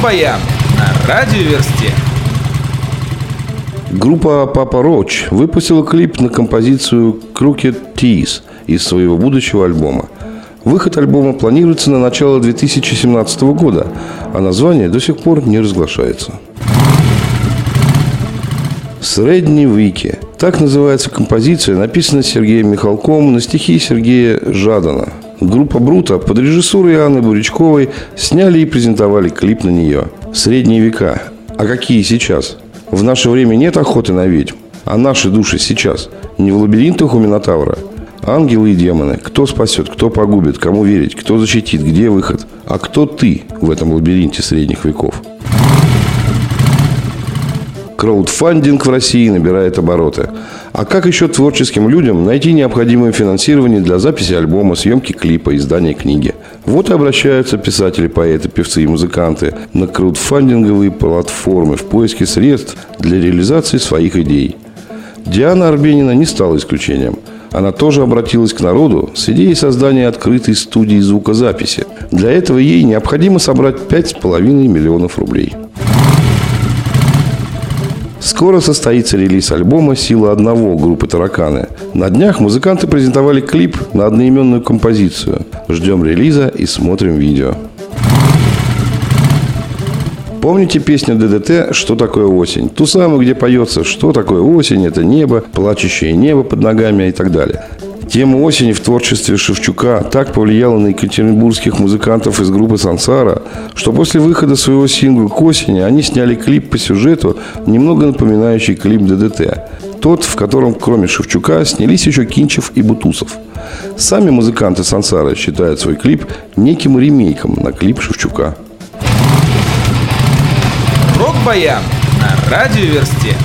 Рок-баян на радиоверсте. Группа Папа Роч выпустила клип на композицию Crooked Tees из своего будущего альбома. Выход альбома планируется на начало 2017 года, а название до сих пор не разглашается. «Средний Вики» – так называется композиция, написанная Сергеем Михалком на стихи Сергея Жадана. Группа «Брута» под режиссурой Анны Бурячковой сняли и презентовали клип на нее. «Средние века». А какие сейчас? В наше время нет охоты на ведьм. А наши души сейчас не в лабиринтах у Минотавра. Ангелы и демоны. Кто спасет, кто погубит, кому верить, кто защитит, где выход. А кто ты в этом лабиринте средних веков? Краудфандинг в России набирает обороты. А как еще творческим людям найти необходимое финансирование для записи альбома, съемки клипа, издания книги? Вот и обращаются писатели, поэты, певцы и музыканты на краудфандинговые платформы в поиске средств для реализации своих идей. Диана Арбенина не стала исключением. Она тоже обратилась к народу с идеей создания открытой студии звукозаписи. Для этого ей необходимо собрать 5,5 миллионов рублей. Скоро состоится релиз альбома «Сила одного» группы «Тараканы». На днях музыканты презентовали клип на одноименную композицию. Ждем релиза и смотрим видео. Помните песню ДДТ «Что такое осень»? Ту самую, где поется «Что такое осень?» Это небо, плачущее небо под ногами и так далее. Тема осени в творчестве Шевчука так повлияла на екатеринбургских музыкантов из группы «Сансара», что после выхода своего сингла к осени они сняли клип по сюжету, немного напоминающий клип ДДТ. Тот, в котором кроме Шевчука снялись еще Кинчев и Бутусов. Сами музыканты «Сансара» считают свой клип неким ремейком на клип Шевчука. Рок-баян на радиоверсте.